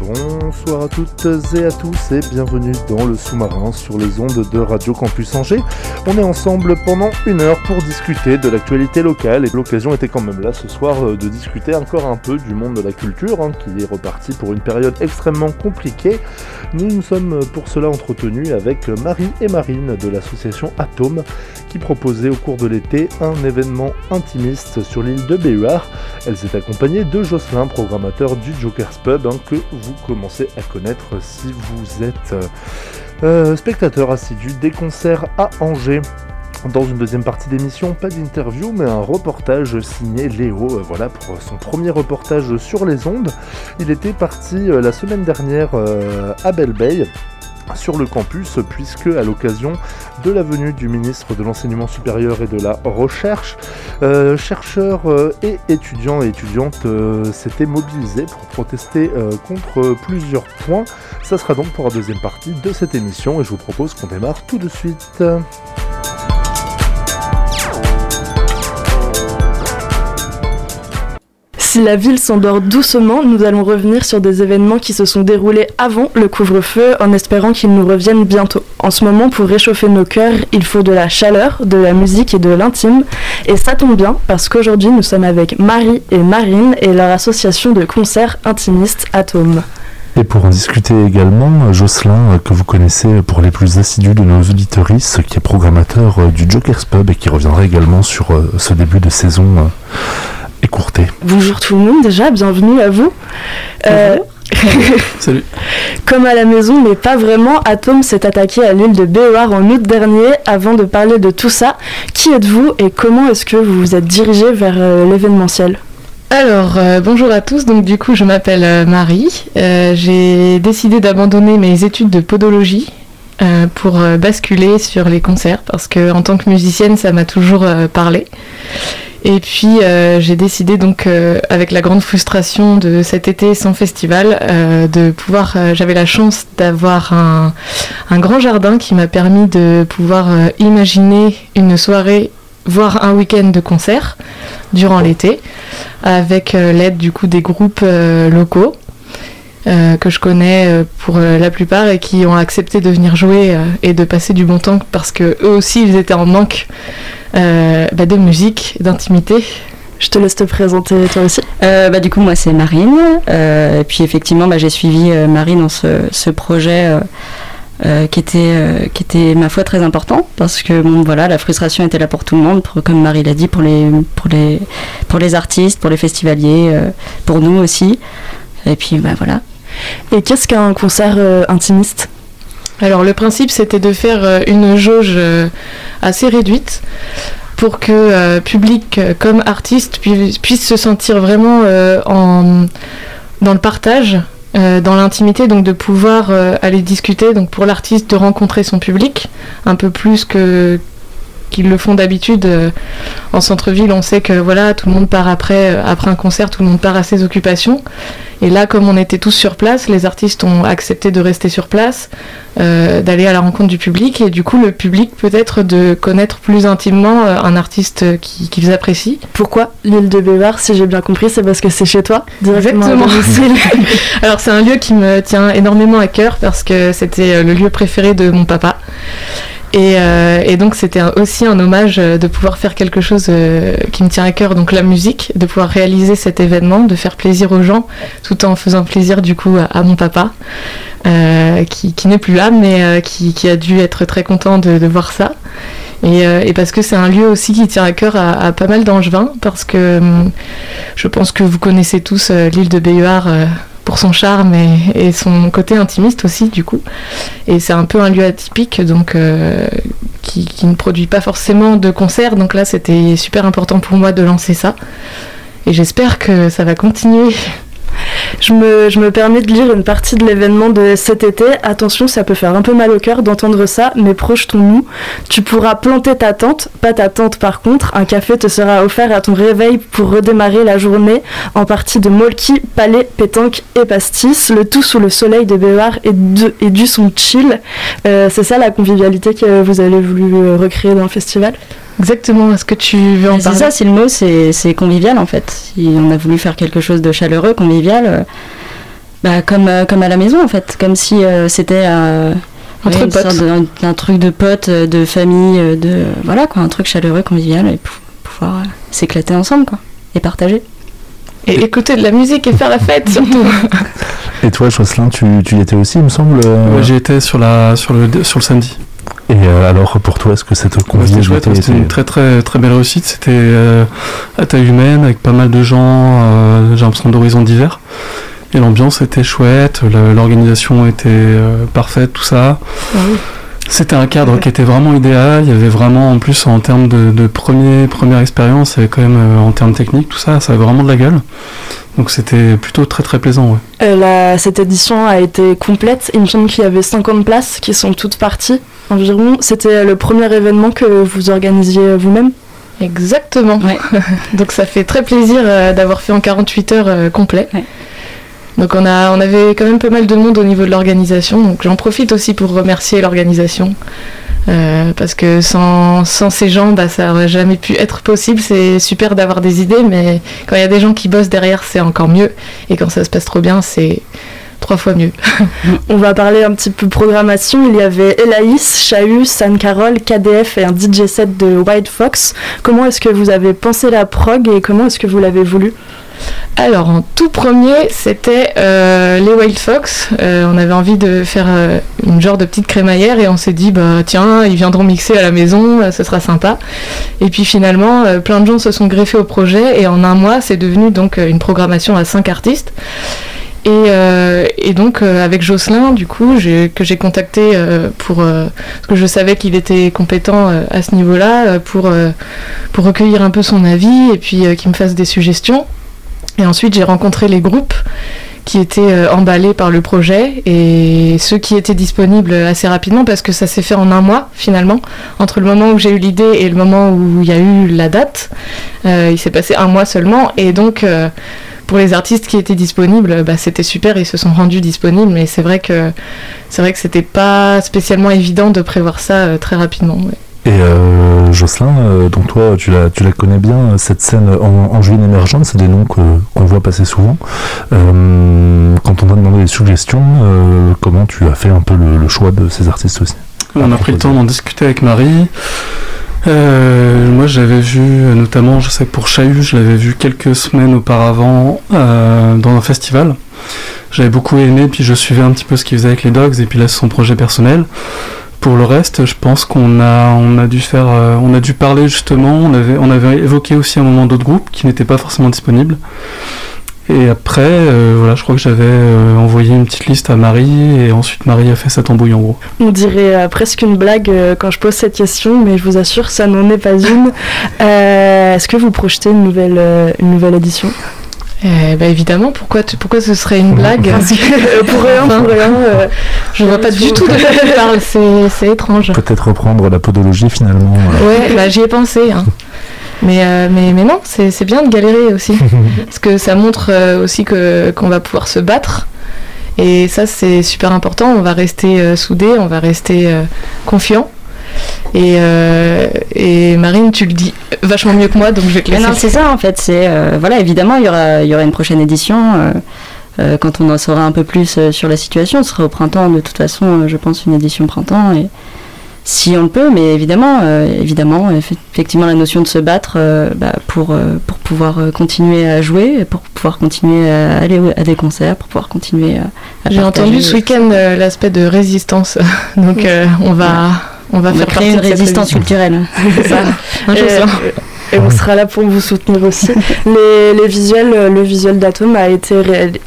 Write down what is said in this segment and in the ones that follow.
Bonsoir à toutes et à tous et bienvenue dans le sous-marin sur les ondes de Radio Campus Angers. On est ensemble pendant une heure pour discuter de l'actualité locale et l'occasion était quand même là ce soir euh, de discuter encore un peu du monde de la culture hein, qui est reparti pour une période extrêmement compliquée. Nous nous sommes pour cela entretenus avec Marie et Marine de l'association Atome qui proposait au cours de l'été un événement intimiste sur l'île de Béhuard. Elles étaient accompagnées de Jocelyn, programmateur du Joker's Pub, hein, que vous commencez à connaître si vous êtes euh, euh, spectateur assidu des concerts à Angers. Dans une deuxième partie d'émission, pas d'interview, mais un reportage signé Léo, euh, voilà, pour son premier reportage sur les ondes. Il était parti la semaine dernière à Belle Bay sur le campus puisque à l'occasion de la venue du ministre de l'enseignement supérieur et de la recherche, euh, chercheurs euh, et étudiants et étudiantes euh, s'étaient mobilisés pour protester contre plusieurs points. Ça sera donc pour la deuxième partie de cette émission et je vous propose qu'on démarre tout de suite. Si la ville s'endort doucement, nous allons revenir sur des événements qui se sont déroulés avant le couvre-feu en espérant qu'ils nous reviennent bientôt. En ce moment, pour réchauffer nos cœurs, il faut de la chaleur, de la musique et de l'intime. Et ça tombe bien parce qu'aujourd'hui, nous sommes avec Marie et Marine et leur association de concerts intimistes Atome. Et pour en discuter également, Jocelyn, euh, que vous connaissez pour les plus assidus de nos auditoristes, qui est programmateur euh, du Joker's Pub et qui reviendra également sur euh, ce début de saison Bonjour tout le monde déjà, bienvenue à vous. Euh, Salut. Comme à la maison, mais pas vraiment, Atom s'est attaqué à l'île de Béoar en août dernier. Avant de parler de tout ça, qui êtes-vous et comment est-ce que vous vous êtes dirigé vers euh, l'événementiel? Alors, euh, bonjour à tous. Donc, du coup, je m'appelle Marie. Euh, J'ai décidé d'abandonner mes études de podologie euh, pour euh, basculer sur les concerts parce que, en tant que musicienne, ça m'a toujours euh, parlé. Et puis, euh, j'ai décidé donc, euh, avec la grande frustration de cet été sans festival, euh, de pouvoir. J'avais la chance d'avoir un, un grand jardin qui m'a permis de pouvoir imaginer une soirée, voire un week-end de concert durant l'été avec l'aide du coup des groupes locaux euh, que je connais euh, pour euh, la plupart et qui ont accepté de venir jouer et de passer du bon temps parce que eux aussi ils étaient en manque euh, bah, de musique, d'intimité. Je te laisse te présenter toi aussi. Euh, bah, du coup, moi, c'est Marine. Euh, et puis, effectivement, bah, j'ai suivi euh, Marine dans ce, ce projet euh, euh, qui, était, euh, qui était, ma foi, très important. Parce que, bon, voilà, la frustration était là pour tout le monde, pour, comme Marie l'a dit, pour les, pour, les, pour les artistes, pour les festivaliers, euh, pour nous aussi. Et puis, bah, voilà. Et qu'est-ce qu'un concert euh, intimiste? Alors le principe c'était de faire euh, une jauge euh, assez réduite pour que public comme artiste pu- puisse se sentir vraiment en, dans le partage, dans l'intimité, donc de pouvoir aller discuter, donc pour l'artiste de rencontrer son public un peu plus que qu'ils le font d'habitude euh, en centre-ville. On sait que voilà, tout le monde part après, euh, après un concert, tout le monde part à ses occupations. Et là, comme on était tous sur place, les artistes ont accepté de rester sur place, euh, d'aller à la rencontre du public, et du coup, le public peut-être de connaître plus intimement un artiste qui- qu'ils apprécient. Pourquoi l'île de Béoar Si j'ai bien compris, c'est parce que c'est chez toi Exactement. Alors c'est un lieu qui me tient énormément à cœur parce que c'était le lieu préféré de mon papa. Et, euh, et donc c'était aussi un hommage euh, de pouvoir faire quelque chose euh, qui me tient à cœur, donc la musique, de pouvoir réaliser cet événement, de faire plaisir aux gens, tout en faisant plaisir du coup à, mon papa, qui, n'est plus là, mais qui, a dû être très content de, voir ça. Et, parce que c'est un lieu aussi qui tient à cœur à, pas mal d'angevins, parce que hum, je pense que vous connaissez tous l'île de Béhuard euh, pour son charme et, son côté intimiste aussi, du coup. Et c'est un peu un lieu atypique, donc euh, qui qui, qui ne produit pas forcément de concerts. Donc là, c'était super important pour moi de lancer ça. Et j'espère que ça va continuer. Je me, permets de lire une partie de l'événement de cet été. Attention, ça peut faire un peu mal au cœur d'entendre ça, mais projetons-nous. Tu pourras planter ta tente, pas ta tente par contre. Un café te sera offert à ton réveil pour redémarrer la journée en partie de molki, palais, pétanque et pastis. Le tout sous le soleil de de, et du son chill. Euh, C'est ça la convivialité que vous avez voulu euh, recréer dans le festival? Exactement, est-ce que tu veux en C'est parler ça, c'est le mot, c'est c'est convivial en fait. Si on a voulu faire quelque chose de chaleureux, convivial, euh, bah, comme, euh, comme à la maison en fait, comme si euh, c'était euh, ouais, d'un truc de potes, euh, de famille, de voilà quoi, un truc chaleureux, convivial et pou- pouvoir euh, s'éclater ensemble quoi et partager. Et écouter de la musique et faire la fête surtout. Et toi, Jocelyn, tu, tu y étais aussi, il me semble euh, Ouais, J'y étais sur, la, sur, le, sur le samedi. Et euh, alors, pour toi, est-ce que cette Ouais, C'était chouette, c'était une très très très belle réussite. C'était euh, à taille humaine avec pas mal de gens, euh, j'ai l'impression d'horizons divers. Et l'ambiance était chouette, l'organisation était euh, parfaite, tout ça. C'était un cadre qui était vraiment idéal. Il y avait vraiment, en plus, en termes de, de premier, première expérience, il y avait quand même, euh, en termes techniques, tout ça, ça avait vraiment de la gueule. Donc c'était plutôt très très plaisant, ouais. Euh, la- cette édition a été complète. Il me semble qu'il y avait 50 places qui sont toutes parties environ. C'était le premier événement que vous organisiez vous-même? Exactement. Ouais. Donc ça fait très plaisir euh, d'avoir fait en 48 heures euh, complet. Ouais. Donc on, a, on avait quand même pas mal de monde au niveau de l'organisation. Donc j'en profite aussi pour remercier l'organisation. Euh, parce que sans, sans ces gens, bah, ça aurait jamais pu être possible. C'est super d'avoir des idées, mais quand il y a des gens qui bossent derrière, c'est encore mieux. Et quand ça se passe trop bien, c'est trois fois mieux. On va parler un petit peu programmation. Il y avait Elaïs, Chahut, San Carol, KDF et un DJ set de White Fox. Comment est-ce que vous avez pensé la prog et comment est-ce que vous l'avez voulu? Alors, en tout premier, c'était euh, les Wild Fox. Euh, on avait envie de faire euh, une genre de petite crémaillère et on s'est dit, bah tiens, ils viendront mixer à la maison, ce sera sympa. Et puis finalement, plein de gens se sont greffés au projet et en un mois, c'est devenu donc une programmation à cinq artistes. Et, donc avec Jocelyn, du coup, que j'ai contacté pour parce que je savais qu'il était compétent à ce niveau-là pour pour recueillir un peu son avis et puis qu'il me fasse des suggestions. Et ensuite, j'ai rencontré les groupes qui étaient euh, emballés par le projet et ceux qui étaient disponibles assez rapidement parce que ça s'est fait en un mois finalement. Entre le moment où j'ai eu l'idée et le moment où il y a eu la date, euh, il s'est passé un mois seulement. Et donc, euh, pour les artistes qui étaient disponibles, bah, c'était super, ils se sont rendus disponibles. Mais c'est vrai que c'est vrai que c'était pas spécialement évident de prévoir ça euh, très rapidement. Et euh, Jocelyn, euh, donc toi, tu la, tu la connais bien, cette scène en, en juin émergente, c'est des noms qu'on voit passer souvent. Euh, quand on t'a demandé des suggestions, euh, comment tu as fait un peu le, le choix de ces artistes aussi? On a pris le temps d'en discuter avec Marie. Moi, j'avais vu, notamment, je sais pour Chahut, je l'avais vu quelques semaines auparavant dans un festival. J'avais beaucoup aimé, puis je suivais un petit peu ce qu'il faisait avec les Dogs, et puis là, c'est son projet personnel. Pour le reste, je pense qu'on a, on a dû faire, euh, on a dû parler justement. On avait, on avait évoqué aussi à un moment d'autres groupes qui n'étaient pas forcément disponibles. Et après, euh, voilà, je crois que j'avais euh, envoyé une petite liste à Marie, et ensuite Marie a fait sa tambouille en gros. On dirait presque une blague quand je pose cette question, mais je vous assure, ça n'en est pas une. Est-ce que vous projetez une nouvelle, une nouvelle édition? Eh ben, évidemment, pourquoi, tu- pourquoi ce serait une blague Parce que, euh, Pour rien, pour rien. euh, Je vois pas du tout de quoi tu parles, c'est c'est étrange. Peut-être reprendre la podologie finalement. euh. Ouais, bah, j'y ai pensé. hein. Mais, euh, mais, mais non, c'est c'est bien de galérer aussi. Parce que ça montre euh, aussi que- qu'on va pouvoir se battre. Et ça, c'est super important. On va rester euh, soudés, on va rester euh, confiants. Et, euh, et Marine, tu le dis vachement mieux que moi, donc je vais te Mais laisser. non, c'est ça en fait. C'est euh, voilà, évidemment, il y aura, il y aura une prochaine édition. euh, euh, quand on en saura un peu plus euh, sur la situation, ce sera au printemps. De toute façon, euh, je pense une édition printemps. Et si on le peut, mais évidemment, euh, évidemment, eff- effectivement, la notion de se battre euh, bah, pour euh, pour pouvoir continuer à jouer, pour pouvoir continuer à aller à des concerts, pour pouvoir continuer à. à J'ai entendu ce week-end euh, l'aspect de résistance. donc euh, on va, on va On faire créer une résistance culturelle. Ça. Un. Et on sera là pour vous soutenir aussi. les, visuels, le visuel d'Atom a été,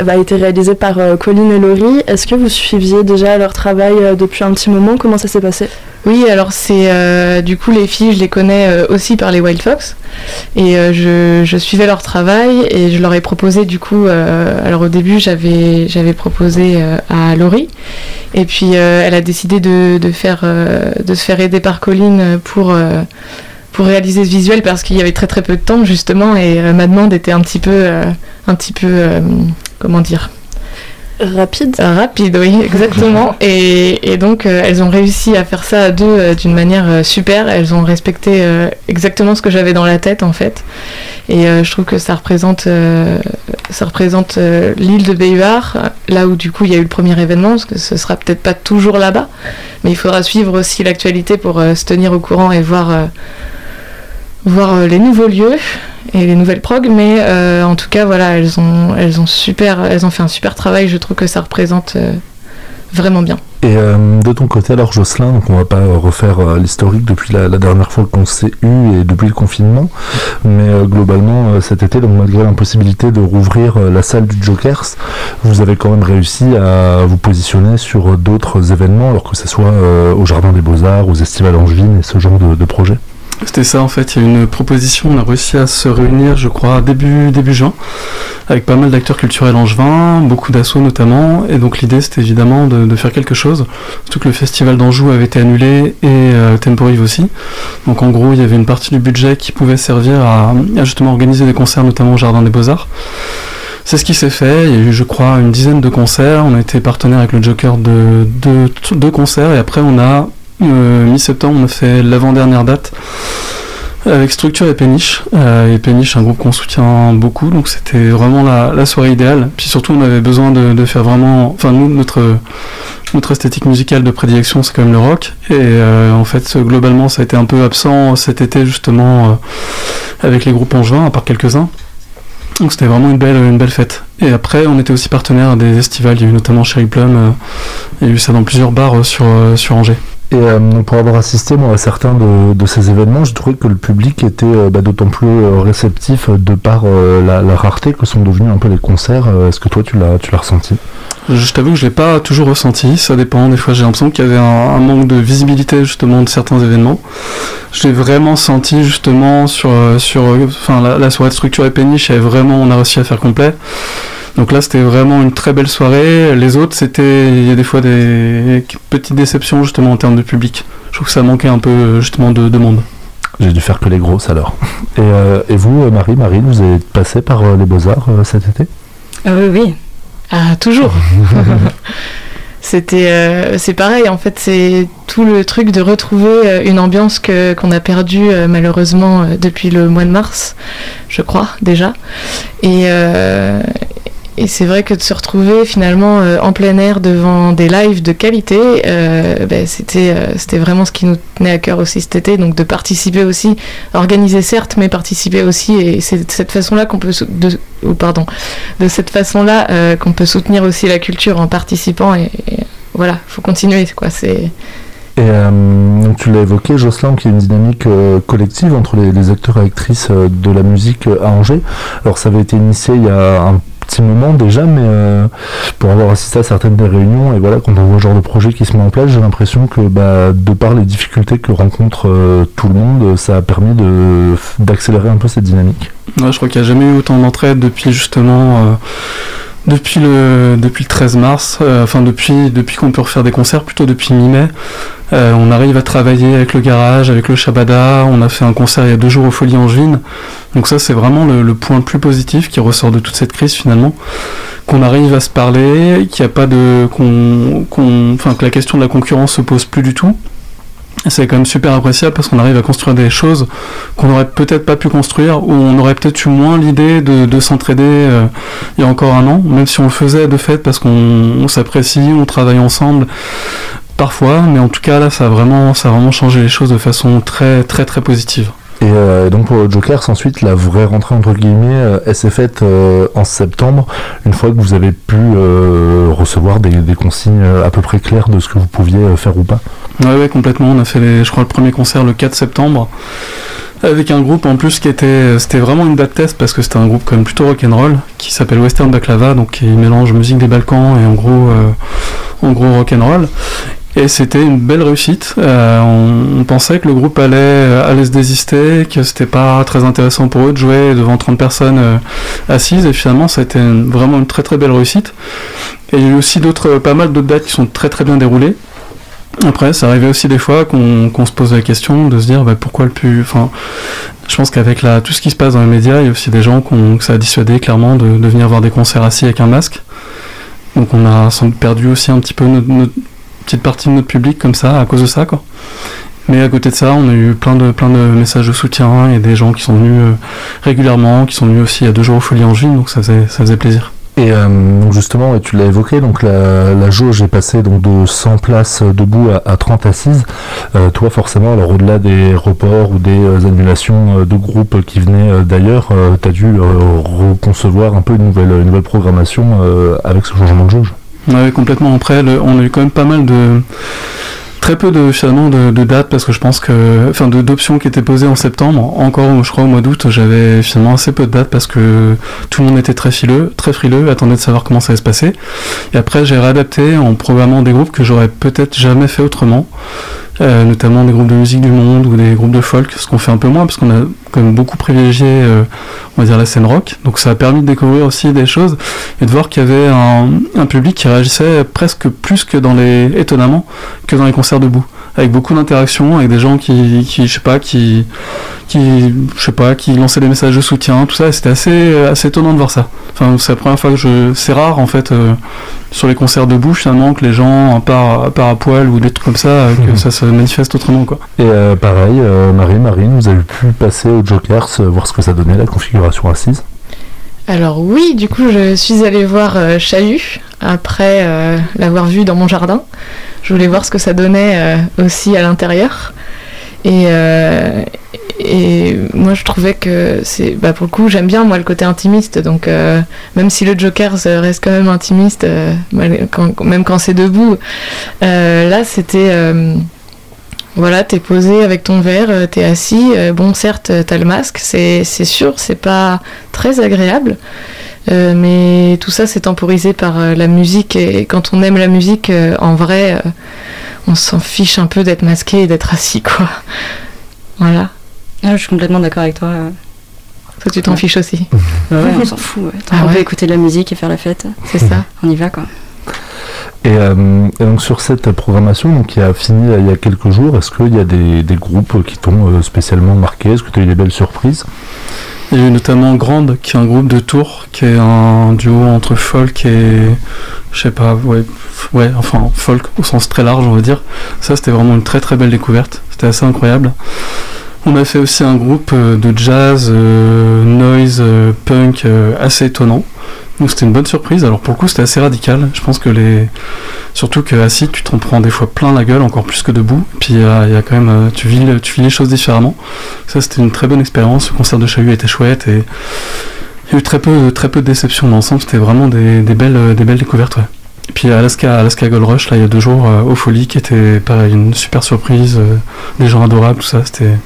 a été réalisé par Colline et Laurie. Est-ce que vous suiviez déjà leur travail depuis un petit moment? Comment ça s'est passé? Oui, alors c'est euh, du coup les filles, je les connais euh, aussi par les Wild Fox et euh, je, suivais leur travail et je leur ai proposé du coup. alors au début j'avais j'avais proposé à Laurie et puis elle a décidé de, faire de se faire aider par Colline pour pour réaliser ce visuel parce qu'il y avait très très peu de temps justement et ma demande était un petit peu un petit peu comment dire? Rapide Rapide, oui, exactement. et, donc, euh, elles ont réussi à faire ça à deux euh, d'une manière euh, super. Elles ont respecté exactement ce que j'avais dans la tête, en fait. Et je trouve que ça représente, ça représente l'île de Bayard, là où, du coup, il y a eu le premier événement, parce que ce sera peut-être pas toujours là-bas. Mais il faudra suivre aussi l'actualité pour se tenir au courant et voir, voir les nouveaux lieux et les nouvelles prog, mais euh, en tout cas voilà, elles ont, fait un super travail. Je trouve que ça représente euh, vraiment bien. Et euh, de ton côté, alors Jocelyn, donc on va pas refaire l'historique depuis la, dernière fois qu'on s'est eu et depuis le confinement, mais globalement cet été, donc malgré l'impossibilité de rouvrir la salle du Jokers, vous avez quand même réussi à vous positionner sur d'autres événements, alors que ce soit au Jardin des Beaux Arts, aux Estivales Angevines et ce genre de, de projets? C'était ça en fait, il y a une proposition, on a réussi à se réunir je crois début, début juin avec pas mal d'acteurs culturels angevins, beaucoup d'assauts notamment, et donc l'idée c'était évidemment de, faire quelque chose, surtout que le festival d'Anjou avait été annulé et euh, Temporive aussi, donc en gros il y avait une partie du budget qui pouvait servir à, justement organiser des concerts notamment au Jardin des Beaux-Arts. C'est ce qui s'est fait. Il y a eu, je crois, une dizaine de concerts. On a été partenaire avec le Joker de deux concerts et après on a mi-septembre, on a fait l'avant-dernière date avec Structure et Péniche. Euh, et Péniche, un groupe qu'on soutient beaucoup, donc c'était vraiment la, soirée idéale. Puis surtout, on avait besoin de, faire vraiment. Enfin, nous, notre, esthétique musicale de prédilection, c'est quand même le rock. Et euh, en fait, globalement, ça a été un peu absent cet été, justement, avec les groupes en juin, à part quelques-uns. Donc c'était vraiment une belle, une belle fête. Et après, on était aussi partenaire des festivals. Il y a eu notamment Cherry Plum. il y a eu ça dans plusieurs bars sur, sur Angers. Et euh, pour avoir assisté moi, à certains de, ces événements, je trouvais que le public était euh, bah, d'autant plus euh, réceptif de par la, rareté que sont devenus un peu les concerts. Est-ce que toi tu l'as tu l'as ressenti? Je t'avoue que je l'ai pas toujours ressenti. Ça dépend. Des fois, j'ai l'impression qu'il y avait un, manque de visibilité justement de certains événements. J'ai vraiment senti justement sur sur enfin la, la soirée de structure et péniche, vraiment on a réussi à faire complet. Donc là, c'était vraiment une très belle soirée. Les autres, c'était, il y a des fois des petites déceptions justement en termes de public. Je trouve que ça manquait un peu justement de, monde. J'ai dû faire que les grosses alors. Et, euh, vous, euh, Marie, Marie, vous avez passé par euh, les Beaux-Arts cet été? Ah Oui, oui. Ah, toujours C'était, c'est pareil, en fait, c'est tout le truc de retrouver une ambiance que, qu'on a perdue malheureusement depuis le mois de mars, je crois, déjà. Et, et c'est vrai que de se retrouver finalement euh, en plein air devant des lives de qualité, euh, ben, c'était euh, c'était vraiment ce qui nous tenait à cœur aussi cet été, donc de participer aussi, organiser certes, mais participer aussi, et c'est de cette façon-là qu'on peut oh, façon-là qu'on peut soutenir aussi la culture en participant. Et, voilà, faut continuer quoi, et tu l'as évoqué, Jocelyn, qui est une dynamique collective entre les, les, acteurs et actrices de la musique à Angers. Alors ça avait été initié il y a un petit moment déjà, mais euh, pour avoir assisté à certaines des réunions, et voilà, quand on voit ce genre de projet qui se met en place, j'ai l'impression que bah, de par les difficultés que rencontre euh, tout le monde, ça a permis d'accélérer un peu cette dynamique. je crois qu'il n'y a jamais eu autant d'entraide depuis justement... Euh, depuis le, depuis le 13 mars, enfin depuis, depuis qu'on peut refaire des concerts, plutôt depuis mi-mai, on arrive à travailler avec le garage, avec le Shabada, on a fait un concert il y a deux jours au Folie Angevine, donc ça c'est vraiment le, point le plus positif qui ressort de toute cette crise finalement, qu'on arrive à se parler, qu'il n'y a pas de, qu'on, enfin que la question de la concurrence se pose plus du tout. C'est quand même super appréciable parce qu'on arrive à construire des choses qu'on n'aurait peut-être pas pu construire ou on aurait peut-être eu moins l'idée de, s'entraider euh, il y a encore un an, même si on le faisait de fait parce qu'on s'apprécie, on travaille ensemble parfois, mais en tout cas là ça a vraiment ça a vraiment changé les choses de façon très très très positive. Et donc pour le Joker, ensuite la vraie rentrée entre guillemets, euh, elle s'est faite euh, en septembre, une fois que vous avez pu euh, recevoir des, consignes à peu près claires de ce que vous pouviez faire ou pas? Ouais, ouais, complètement. On a fait, les, je crois, le premier concert le 4 septembre. avec un groupe en plus qui était c'était vraiment une date test parce que c'était un groupe quand même plutôt rock'n'roll qui s'appelle Western Baklava donc qui mélange musique des Balkans et en gros euh, en gros rock'n'roll et c'était une belle réussite. Euh, on, pensait que le groupe allait, allait se désister, que c'était pas très intéressant pour eux de jouer devant 30 personnes euh, assises, et finalement ça a été vraiment une très très belle réussite. Et il y a eu aussi d'autres, pas mal d'autres dates qui sont très très bien déroulées. Après, ça arrivait aussi des fois qu'on se pose la question de se dire bah, pourquoi le plus. Enfin, je pense qu'avec tout ce qui se passe dans les médias, il y a aussi des gens que ça a dissuadé clairement de, de, venir voir des concerts assis avec un masque. Donc on a perdu aussi un petit peu notre, petite partie de notre public comme ça à cause de ça quoi. Mais à côté de ça, on a eu plein de, plein de messages de soutien et des gens qui sont venus euh, régulièrement, qui sont venus aussi à deux jours au Folie en juin, donc ça faisait, ça faisait plaisir. Et euh, justement, et tu l'as évoqué, donc la, jauge est passée donc de 100 places debout à, à 30 assises. Euh, toi, forcément, alors au-delà des reports ou des euh, annulations de groupes qui venaient d'ailleurs, tu as dû reconcevoir un peu une nouvelle, une nouvelle programmation avec ce changement de jauge. Oui, complètement. Après, on a eu quand même pas mal de très peu de finalement de, dates parce que je pense que enfin d'options qui étaient posées en septembre. Encore je crois au mois d'août j'avais finalement assez peu de dates parce que tout le monde était très fileux très frileux attendait de savoir comment ça allait se passer. Et après j'ai réadapté en programmant des groupes que j'aurais peut-être jamais fait autrement euh, notamment des groupes de musique du monde ou des groupes de folk, ce qu'on fait un peu moins parce qu'on a quand même beaucoup privilégié, euh, on va dire, la scène rock. Donc ça a permis de découvrir aussi des choses et de voir qu'il y avait un, un, public qui réagissait presque plus que dans les, étonnamment, que dans les concerts debout, avec beaucoup d'interactions, avec des gens qui, qui, je sais pas, qui, qui, je sais pas, qui lançaient des messages de soutien, tout ça. C'était assez, assez étonnant de voir ça. Enfin, c'est la première fois que je, c'est rare en fait. Euh, sur les concerts debout finalement que les gens à part, à poil ou des trucs comme ça euh, que mhm. ça se manifeste autrement quoi. Et euh, pareil euh, Marie Marine vous avez pu passer au Jokers voir ce que ça donnait la configuration assise alors oui, du coup je suis allée voir Chahut après l'avoir vu dans mon jardin. Je voulais voir ce que ça donnait aussi à l'intérieur. Et, et moi je trouvais que c'est bah pour le coup j'aime bien moi le côté intimiste donc euh, même si le Joker reste quand même intimiste euh, même quand c'est debout euh, là c'était voilà t'es posé avec ton verre t'es assis bon certes t'as le masque c'est sûr c'est pas très agréable mais tout ça c'est temporisé par la musique et quand on aime la musique en vrai on s'en fiche un peu d'être masqué et d'être assis quoi voilà ah, je suis complètement d'accord avec toi. Toi, tu t'en fiches aussi. ouais, on s'en fout. Ouais. Ah on peut écouter de la musique et faire la fête. C'est ça. On y va, quoi. Euh, et, donc sur cette programmation donc, qui a fini il y a quelques jours, est-ce qu'il y a des, groupes qui t'ont euh, spécialement marqué? Est-ce que tu as eu des belles surprises? Il y a eu notamment Grande, qui est un groupe de Tours, qui est un duo entre folk et, je sais pas, ouais, ouais, enfin folk au sens très large on va dire. Ça c'était vraiment une très très belle découverte, c'était assez incroyable. On a fait aussi un groupe euh, de jazz, euh, noise, euh, punk assez étonnant. Donc c'était une bonne surprise. Alors pour le coup c'était assez radical. Je pense que les, surtout que assis tu t'en prends des fois plein la gueule, encore plus que debout. Puis il y, a quand même, tu vis, tu vis les choses différemment. Ça c'était une très bonne expérience. Le concert de Chahut était chouette et il y a eu très peu, très peu de déceptions dans l'ensemble. C'était vraiment des, belles, des belles découvertes. Et puis Alaska, Alaska Gold Rush là il y a deux jours au Folie qui était pareil une super surprise, des gens adorables tout ça. C'était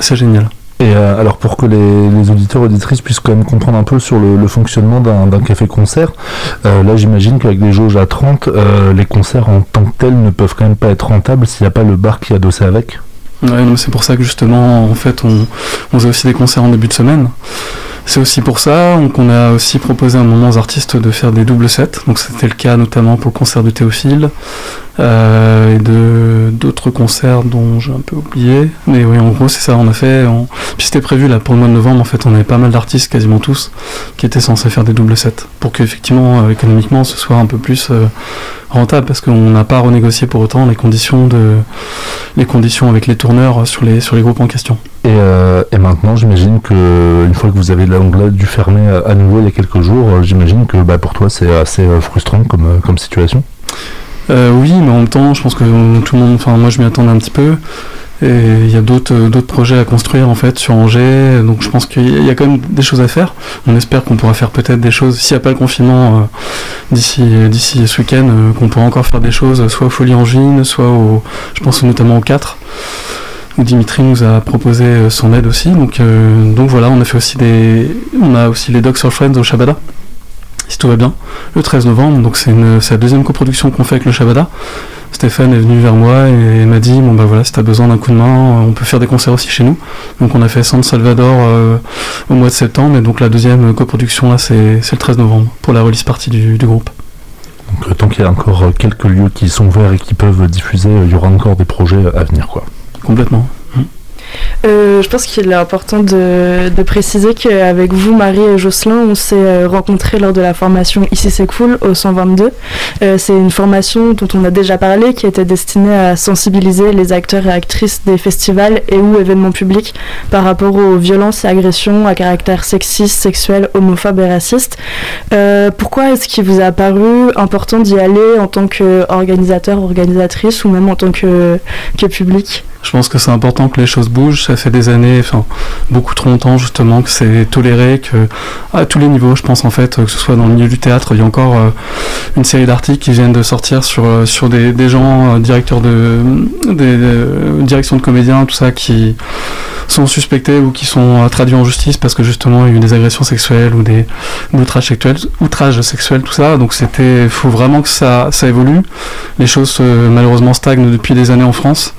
c'est génial. Et euh, alors pour que les, les, auditeurs auditrices puissent quand même comprendre un peu sur le, fonctionnement d'un café-concert, euh, là j'imagine qu'avec des jauges à 30, euh, les concerts en tant que tels ne peuvent quand même pas être rentables s'il n'y a pas le bar qui est adossé avec. Ouais, c'est pour ça que justement en fait on, on faisait aussi des concerts en début de semaine. C'est aussi pour ça qu'on a aussi proposé à un moment aux artistes de faire des doubles sets. Donc c'était le cas notamment pour le concert de Théophile euh, et de d'autres concerts dont j'ai un peu oublié. Mais oui, en gros c'est ça. On a fait. Puis c'était prévu là pour le mois de novembre. En fait, on avait pas mal d'artistes, quasiment tous, qui étaient censés faire des doubles sets pour qu'effectivement euh, économiquement ce soit un peu plus euh, rentable parce qu'on n'a pas renégocié pour autant les conditions de les conditions avec les tourneurs sur les sur les groupes en question. Et, et maintenant, j'imagine que une fois que vous avez dû fermer à nouveau il y a quelques jours, j'imagine que bah, pour toi c'est assez frustrant comme, comme situation. Oui, mais en même temps, je pense que tout le monde, enfin moi je m'y attendais un petit peu. Et il y a d'autres d'autres projets à construire en fait sur Angers, donc je pense qu'il y a quand même des choses à faire. On espère qu'on pourra faire peut-être des choses, s'il n'y a pas le confinement d'ici d'ici ce week-end, qu'on pourra encore faire des choses, soit au Folie Angine, soit au, je pense notamment au 4 où Dimitri nous a proposé son aide aussi. Donc, voilà, on a fait aussi des, on a aussi les Dogs of Friends au Shabada si tout va bien, le 13 novembre. Donc c'est la deuxième coproduction qu'on fait avec le Shabada. Stéphane est venu vers moi et m'a dit bon bah voilà si t'as besoin d'un coup de main on peut faire des concerts aussi chez nous donc on a fait San Salvador euh, au mois de septembre et donc la deuxième coproduction là c'est le 13 novembre pour la release partie du, groupe donc euh, tant qu'il y a encore euh, quelques lieux qui sont ouverts et qui peuvent diffuser il y aura encore des projets à venir quoi complètement euh, je pense qu'il est important de, préciser qu'avec vous, Marie et Jocelyn, on s'est euh, rencontrés lors de la formation Ici c'est cool au 122. Euh, c'est une formation dont on a déjà parlé qui était destinée à sensibiliser les acteurs et actrices des festivals et ou événements publics par rapport aux violences et agressions à caractère sexiste, sexuel, homophobe et raciste. pourquoi est-ce qu'il vous a paru important d'y aller en tant qu'organisateur, organisatrice ou même en tant que, que public? Je pense que c'est important que les choses bougent. Ça fait des années, enfin beaucoup trop longtemps justement, que c'est toléré, que à tous les niveaux, je pense en fait, que ce soit dans le milieu du théâtre, il y a encore euh, une série d'articles qui viennent de sortir sur euh, sur des, des gens euh, directeurs de des, directions de comédiens, tout ça, qui sont suspectés ou qui sont traduits en justice parce que justement il y a eu des agressions sexuelles ou des outrages sexuels, outrages sexuels, tout ça. Donc c'était, faut vraiment que ça ça évolue. Les choses malheureusement stagnent depuis des années en France.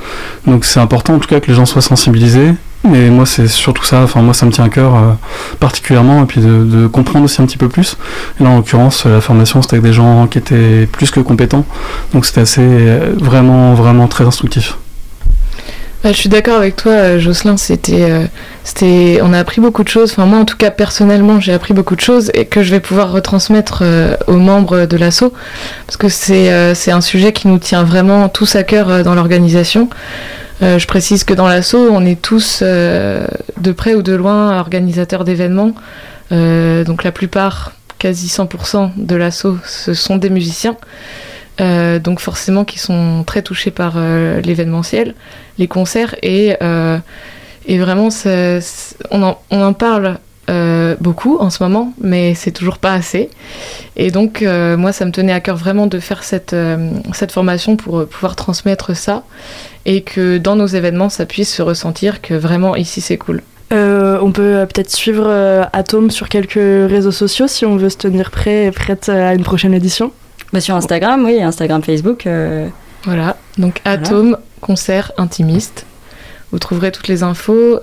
Donc c'est important en tout cas que les gens soient sensibilisés. Mais moi, c'est surtout ça. Enfin, moi, ça me tient à cœur euh, particulièrement, et puis de, comprendre aussi un petit peu plus. Et là, en l'occurrence, la formation, c'était avec des gens qui étaient plus que compétents. Donc, c'était assez, euh, vraiment, vraiment très instructif. Bah, je suis d'accord avec toi, euh, Jocelyn. C'était, c'était, on a appris beaucoup de choses. Enfin, moi, en tout cas, personnellement, j'ai appris beaucoup de choses et que je vais pouvoir retransmettre aux membres de l'asso, parce que c'est, c'est un sujet qui nous tient vraiment tous à cœur dans l'organisation. Euh, je précise que dans l'assaut, on est tous euh, de près ou de loin organisateurs d'événements. Euh, donc la plupart, quasi 100% de l'assaut, ce sont des musiciens. donc forcément qui sont très touchés par l'événementiel, les concerts et, et vraiment on en, on en, parle beaucoup en ce moment, mais c'est toujours pas assez. Et donc, moi, ça me tenait à cœur vraiment de faire cette, cette formation pour pouvoir transmettre ça et que dans nos événements, ça puisse se ressentir que vraiment ici c'est cool. Euh, on peut euh, peut-être suivre euh, Atom sur quelques réseaux sociaux si on veut se tenir prêt et prête à une prochaine édition. Bah sur Instagram, oui, Instagram, Facebook. Voilà, donc Atom, concert intimiste. Vous trouverez toutes les infos.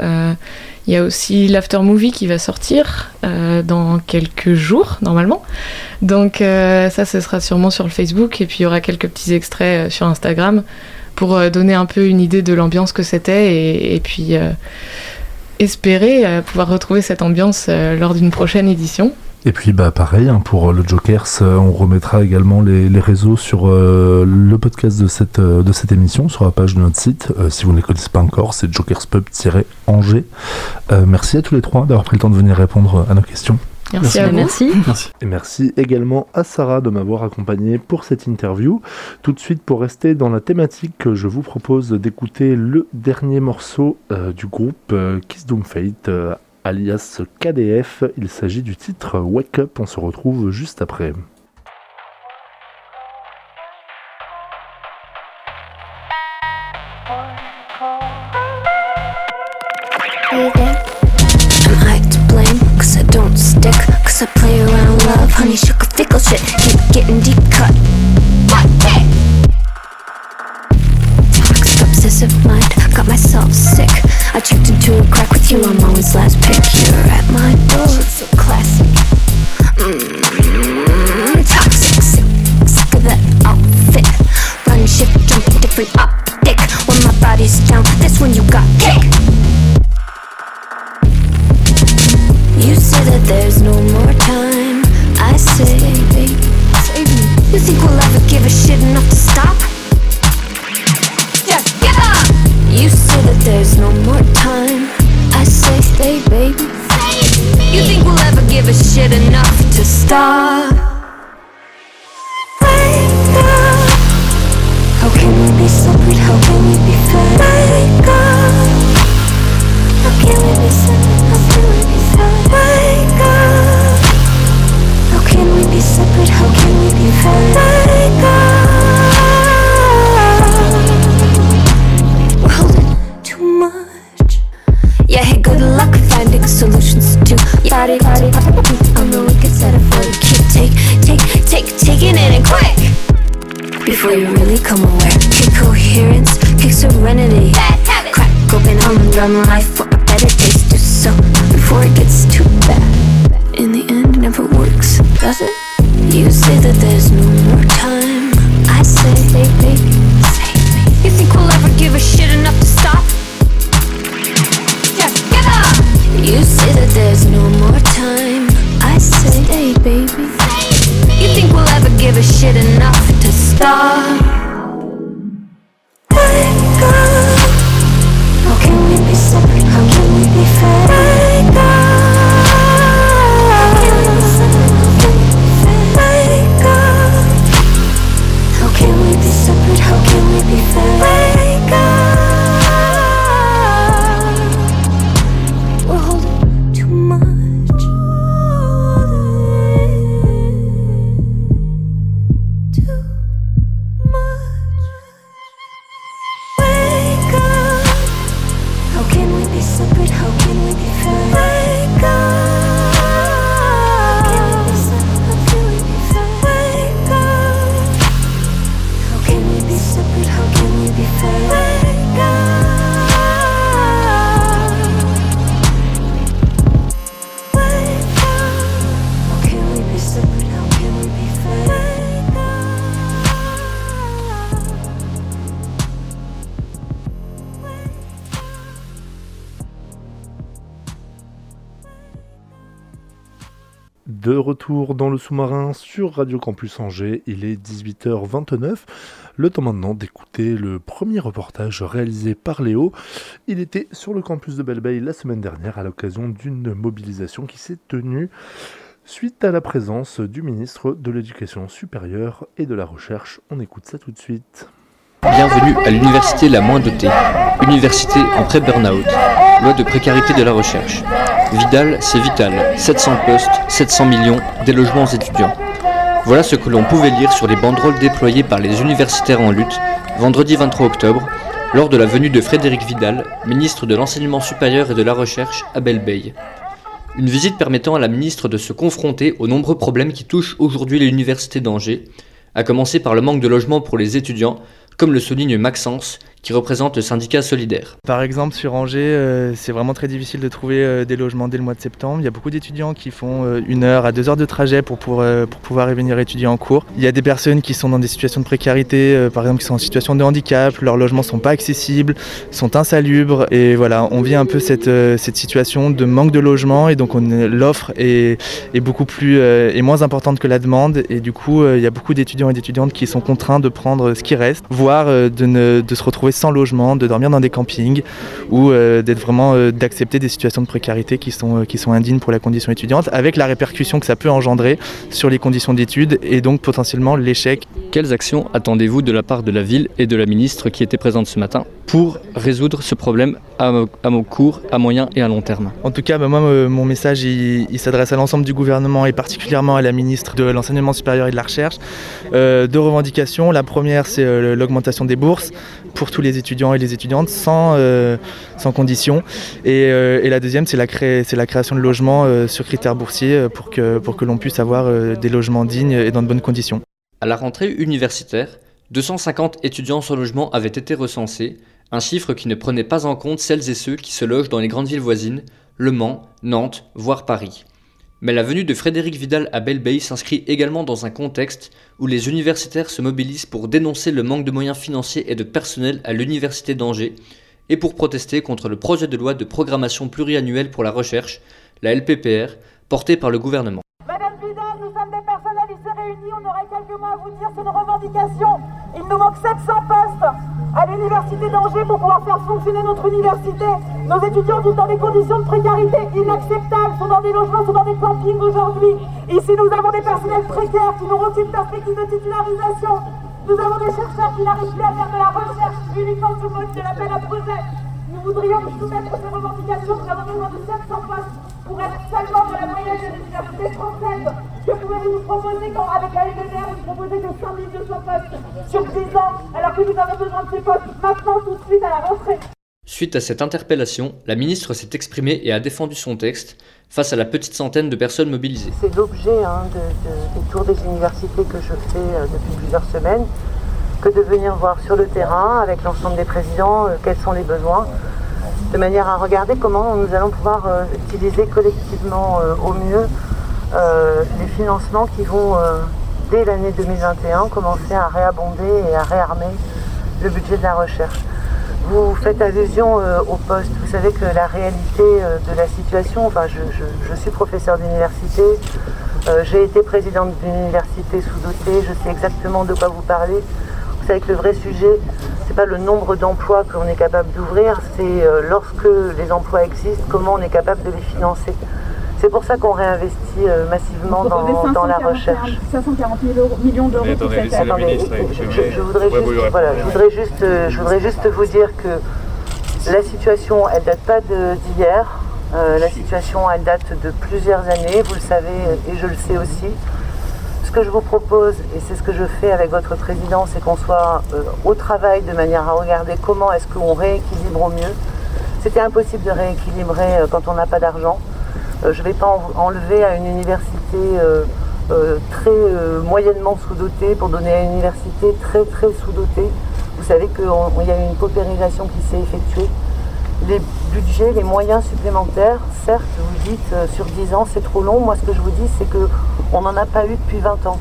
Il y a aussi l'after movie qui va sortir dans quelques jours normalement. Donc ça, ce sera sûrement sur le Facebook et puis il y aura quelques petits extraits sur Instagram pour euh, donner un peu une idée de l'ambiance que c'était et, puis euh, espérer euh, pouvoir retrouver cette ambiance lors d'une prochaine édition. Et puis bah pareil hein, pour le Jokers, on remettra également les, réseaux sur le podcast de cette, de cette émission sur la page de notre site. si vous ne les connaissez pas encore, c'est jokerspub-angers. merci à tous les trois d'avoir pris le temps de venir répondre à nos questions. Merci, à vous. Merci. Et merci également à Sarah de m'avoir accompagné pour cette interview. Tout de suite, pour rester dans la thématique, je vous propose d'écouter le dernier morceau euh, du groupe euh, Kiss Doom Fate, euh, alias KDF. Il s'agit du titre Wake Up. On se retrouve juste après. Party, party. I'm the wicked set of body. Keep take, take, take, taking it in quick. Before you really come aware, kick coherence, kick serenity. Crack open humdrum life for a better taste. Do so before it gets too bad. In the end, it never works, does it? You say that there's no more time. I say, baby, save me. You think we'll ever give a shit You say that there's no more time. I say, hey, baby. You think we'll ever give a shit enough to stop? De retour dans le sous-marin sur Radio Campus Angers, il est 18h29. Le temps maintenant d'écouter le premier reportage réalisé par Léo. Il était sur le campus de Belle la semaine dernière à l'occasion d'une mobilisation qui s'est tenue suite à la présence du ministre de l'Éducation supérieure et de la Recherche. On écoute ça tout de suite. Bienvenue à l'université la moins dotée, université en pré-burnout, loi de précarité de la recherche. Vidal, c'est vital, 700 postes, 700 millions, des logements étudiants. Voilà ce que l'on pouvait lire sur les banderoles déployées par les universitaires en lutte vendredi 23 octobre, lors de la venue de Frédéric Vidal, ministre de l'Enseignement supérieur et de la Recherche à Belle-Beille. Une visite permettant à la ministre de se confronter aux nombreux problèmes qui touchent aujourd'hui l'université d'Angers, à commencer par le manque de logement pour les étudiants, comme le souligne Maxence, qui représente le syndicat solidaire. Par exemple, sur Angers, euh, c'est vraiment très difficile de trouver euh, des logements dès le mois de septembre. Il y a beaucoup d'étudiants qui font euh, une heure à deux heures de trajet pour, pour, pour pouvoir y venir étudier en cours. Il y a des personnes qui sont dans des situations de précarité, par exemple qui sont en situation de handicap, leurs logements sont pas accessibles, sont insalubres. Et voilà, on vit un peu cette, cette situation de manque de logement et donc l'offre est, est, beaucoup plus est moins importante que la demande. Et du coup, il y a beaucoup d'étudiants et d'étudiantes qui sont contraints de prendre ce qui reste, voire de, ne, de se retrouver sans logement, de dormir dans des campings ou euh, d'être vraiment euh, d'accepter des situations de précarité qui sont, euh, qui sont indignes pour la condition étudiante, avec la répercussion que ça peut engendrer sur les conditions d'études et donc potentiellement l'échec. Quelles actions attendez-vous de la part de la ville et de la ministre qui était présente ce matin pour résoudre ce problème à, à court, à moyen et à long terme? En tout cas, bah, moi, mon message, il, il s'adresse à l'ensemble du gouvernement et particulièrement à la ministre de l'Enseignement supérieur et de la Recherche. Euh, deux revendications. La première, c'est euh, l'augmentation des bourses pour tous les étudiants et les étudiantes sans, euh, sans condition. Et, et, la deuxième, c'est la, cré la, création de logements sur critères boursiers pour que, pour que l'on puisse avoir des logements dignes et dans de bonnes conditions. À la rentrée universitaire, 250 étudiants sans logement avaient été recensés, un chiffre qui ne prenait pas en compte celles et ceux qui se logent dans les grandes villes voisines, Le Mans, Nantes, voire Paris. Mais la venue de Frédéric Vidal à Belle s'inscrit également dans un contexte où les universitaires se mobilisent pour dénoncer le manque de moyens financiers et de personnel à l'université d'Angers et pour protester contre le projet de loi de programmation pluriannuelle pour la recherche, la LPPR, porté par le gouvernement. Madame Vidal, nous sommes des personnes ici réunies, on à vous dire sur nos revendications. Il nous manque 700 postes à l'université d'Angers pour pouvoir faire fonctionner notre université. Nos étudiants vivent dans des conditions de précarité inacceptables, sont dans des logements, sont dans des campings aujourd'hui. Ici, nous avons des personnels précaires qui n'ont aucune perspective de titularisation. Nous avons des chercheurs qui n'arrivent plus à faire de la recherche uniquement sous mode de l'appel à projet. Nous voudrions soumettre ces revendications, nous avons besoin de 700 postes pour être seulement de la moyenne des universités françaises. Que pouvez-vous nous proposer quand, avec la LDR, vous proposez que 5200 postes sur 10 ans, alors que nous avons besoin de ces postes maintenant, tout de suite, à la rentrée Suite à cette interpellation, la ministre s'est exprimée et a défendu son texte face à la petite centaine de personnes mobilisées. C'est l'objet hein, de, de- des tours des universités que je fais euh, depuis plusieurs semaines, que de venir voir sur le terrain avec l'ensemble des présidents euh, quels sont les besoins, de manière à regarder comment nous allons pouvoir euh, utiliser collectivement euh, au mieux euh, les financements qui vont, dès l'année 2021, commencer à réabonder et à réarmer le budget de la recherche. Vous faites allusion au poste. Vous savez que la réalité de la situation, enfin, je, suis professeur d'université, j'ai été présidente d'une université sous-dotée, je sais exactement de quoi vous parlez. Vous savez que le vrai sujet, c'est pas le nombre d'emplois qu'on est capable d'ouvrir, c'est euh, lorsque les emplois existent, comment on est capable de les financer. C'est pour ça qu'on réinvestit euh, massivement dans, la 540 recherche. 540 000 euros- millions d'euros je, je voudrais juste, voilà, je voudrais juste, je voudrais juste vous dire que la situation, elle date pas d'hier. Euh, la situation, elle date de plusieurs années. Vous le savez et je le sais aussi. Que je vous propose, et c'est ce que je fais avec votre président, c'est qu'on soit euh, au travail de manière à regarder comment est-ce qu'on rééquilibre au mieux. C'était impossible de rééquilibrer euh, quand on n'a pas d'argent. Euh, je ne vais pas en- enlever à une université très moyennement sous-dotée pour donner à une université très très sous-dotée. Vous savez qu'il y a eu une paupérisation qui s'est effectuée. Les budgets, les moyens supplémentaires, certes, vous dites sur 10 ans c'est trop long. Moi ce que je vous dis c'est qu'on n'en a pas eu depuis 20 ans.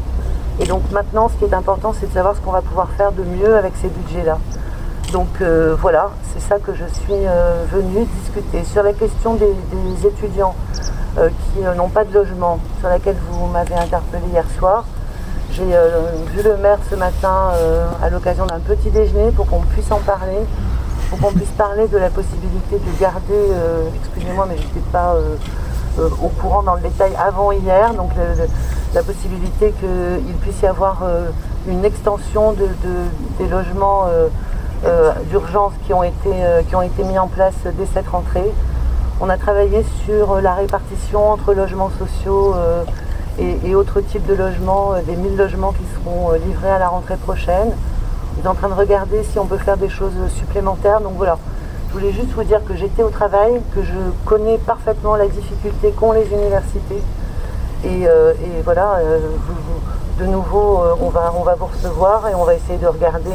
Et donc maintenant ce qui est important c'est de savoir ce qu'on va pouvoir faire de mieux avec ces budgets-là. Donc euh, voilà, c'est ça que je suis euh, venue discuter. Sur la question des, étudiants euh, qui n'ont pas de logement, sur laquelle vous m'avez interpellé hier soir, j'ai vu le maire ce matin à l'occasion d'un petit déjeuner pour qu'on puisse en parler, pour qu'on puisse parler de la possibilité de garder, excusez-moi mais je n'étais pas euh, au courant dans le détail avant hier, donc la possibilité qu'il puisse y avoir euh, une extension de, de- des logements euh, d'urgence qui, ont été, qui ont été mis en place dès cette rentrée. On a travaillé sur la répartition entre logements sociaux et, et autres types de logements, des 1000 logements qui seront livrés à la rentrée prochaine. On est en train de regarder si on peut faire des choses supplémentaires. Donc voilà, voulais juste vous dire que j'étais au travail, que je connais parfaitement la difficulté qu'ont les universités. Et, euh, et voilà, euh, vous- vous- de nouveau, euh, on, va, on va vous recevoir et on va essayer de regarder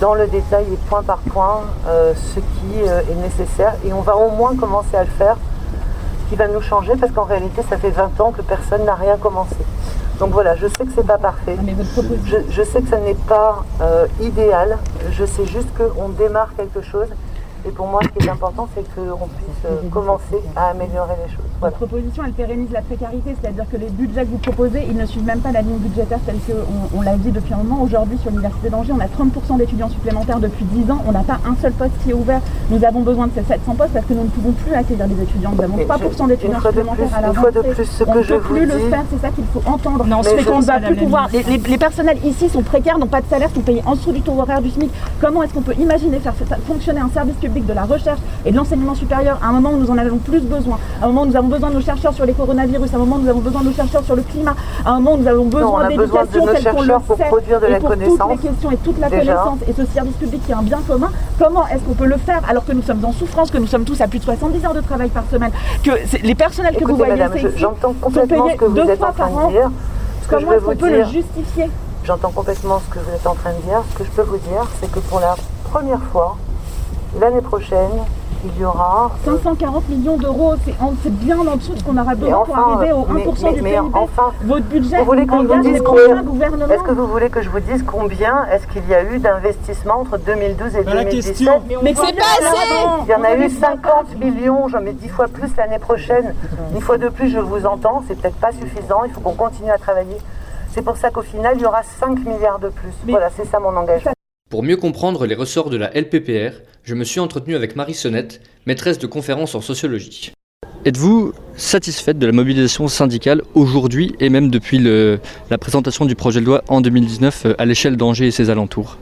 dans le détail et point par point ce qui est nécessaire. Et on va au moins commencer à le faire, ce qui va nous changer parce qu'en réalité, ça fait 20 ans que personne n'a rien commencé. Donc voilà, je sais que c'est pas parfait. Je, je sais que ça n'est pas idéal. Je sais juste qu'on démarre quelque chose. Et pour moi, ce qui est important, c'est qu'on puisse euh, commencer à améliorer les choses. Votre proposition, elle pérennise la précarité, c'est-à-dire que les budgets que vous proposez, ils ne suivent même pas la ligne budgétaire telle qu'on on, l'a dit depuis un moment. Aujourd'hui, sur l'Université d'Angers, on a 30% d'étudiants supplémentaires depuis 10 ans. On n'a pas un seul poste qui est ouvert. Nous avons besoin de ces 700 postes parce que nous ne pouvons plus accueillir des étudiants. Nous avons Mais 3% je- d'étudiants supplémentaires plus- à la une fois de rentrée. plus, ce on que ne je peut vous plus le faire, c'est ça qu'il faut entendre. Non, Mais c'est on ne va plus pouvoir. Les, les- les personnels ici sont précaires, n'ont pas de salaire, sont payés en dessous du taux horaire du SMIC. Comment est-ce qu'on peut imaginer faire fonctionner un service public de la recherche et de l'enseignement supérieur à un moment où nous en avons plus besoin, à un moment où nous avons besoin de nos chercheurs sur les coronavirus, à un moment où nous avons besoin de nos chercheurs sur le climat, à un moment où nous avons on besoin d'éducation nos telle qu'on le chercheurs pour sait, produire de et la pour connaissance, toutes les questions et toute la déjà. connaissance et ce service public qui est un bien commun, comment est-ce qu'on peut le faire alors que nous sommes en souffrance, que nous sommes tous à plus de 70 heures de travail par semaine, que les personnels que vous voyez madame, je- sont payés que vous deux êtes fois en train par an. dire. Ce que Comment est-ce qu'on peut le justifier? J'entends complètement ce que vous êtes en train de dire. Ce que je peux vous dire, c'est que pour la première fois, l'année prochaine, il y aura 540 millions d'euros, c'est en- c'est bien en dessous de ce qu'on aura besoin pour arriver au 1% mais- du mais PIB. enfin, Votre budget Vous voulez qu'on vous dise combien. Est-ce que vous voulez que je vous dise combien est-ce qu'il y a eu d'investissement entre 2012 et Bah, la 2017 question. Mais Mais c'est pas assez Il y en a eu en est 50 millions, j'en mets 10 fois plus l'année prochaine. Une fois de plus, je vous entends, c'est peut-être pas suffisant, il faut qu'on continue à travailler. C'est pour ça qu'au final, il y aura 5 milliards de plus. Voilà, c'est ça mon engagement. Pour mieux comprendre les ressorts de la LPPR, je me suis entretenu avec Marie Sonnette, maîtresse de conférences en sociologie. Êtes-vous satisfaite de la mobilisation syndicale aujourd'hui et même depuis la présentation du projet de loi en 2019 euh, à l'échelle d'Angers et ses alentours?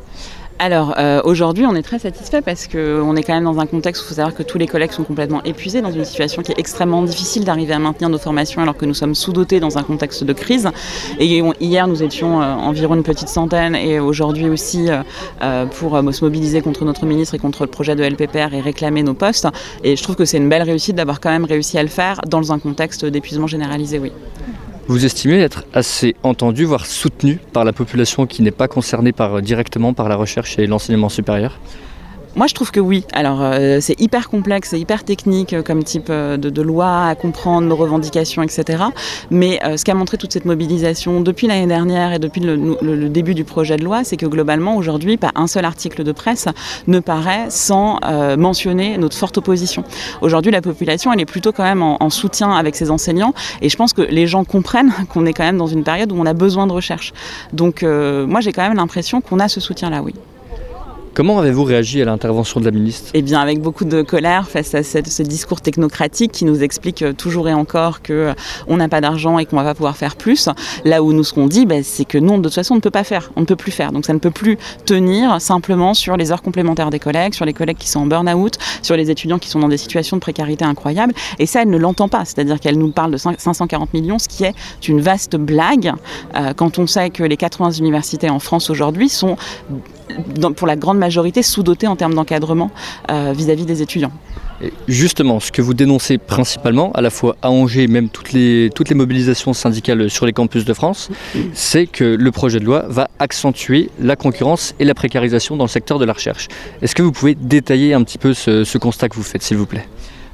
Alors euh, aujourd'hui, on est très satisfait parce qu'on est quand même dans un contexte où il faut savoir que tous les collègues sont complètement épuisés, dans une situation qui est extrêmement difficile d'arriver à maintenir nos formations alors que nous sommes sous-dotés dans un contexte de crise. Et hier, nous étions euh, environ une petite centaine et aujourd'hui aussi euh, pour se mobiliser contre notre ministre et contre le projet de LPPR et réclamer nos postes. Et je trouve que c'est une belle réussite d'avoir quand même réussi à le faire dans un contexte d'épuisement généralisé, oui. Vous estimez être assez entendu, voire soutenu par la population qui n'est pas concernée par, directement par la recherche et l'enseignement supérieur? Moi, je trouve que oui. Alors, euh, c'est hyper complexe, hyper technique euh, comme type euh, de, loi à comprendre, nos revendications, etc. Mais ce qu'a montré toute cette mobilisation depuis l'année dernière et depuis le, début du projet de loi, c'est que globalement, aujourd'hui, pas un seul article de presse ne paraît sans mentionner notre forte opposition. Aujourd'hui, la population, elle est plutôt quand même en, en soutien avec ses enseignants. Et je pense que les gens comprennent qu'on est quand même dans une période où on a besoin de recherche. Donc, moi, j'ai quand même l'impression qu'on a ce soutien-là, oui. Comment avez-vous réagi à l'intervention de la ministre? Eh bien, avec beaucoup de colère face à ce discours technocratique qui nous explique toujours et encore qu'on euh, n'a pas d'argent et qu'on va pas pouvoir faire plus. Là où nous ce qu'on dit, bah, c'est que non, de toute façon, on ne peut pas faire, on ne peut plus faire. Donc, ça ne peut plus tenir simplement sur les heures complémentaires des collègues, sur les collègues qui sont en burn-out, sur les étudiants qui sont dans des situations de précarité incroyables. Et ça, elle ne l'entend pas. C'est-à-dire qu'elle nous parle de 540 millions, ce qui est une vaste blague euh, quand on sait que les 80 universités en France aujourd'hui sont pour la grande majorité sous-dotés en termes d'encadrement euh, vis-à-vis des étudiants. justement, ce que vous dénoncez principalement, à la fois à Angers, même toutes les, toutes les mobilisations syndicales sur les campus de France, c'est que le projet de loi va accentuer la concurrence et la précarisation dans le secteur de la recherche. Est-ce que vous pouvez détailler un petit peu ce, constat que vous faites, s'il vous plaît?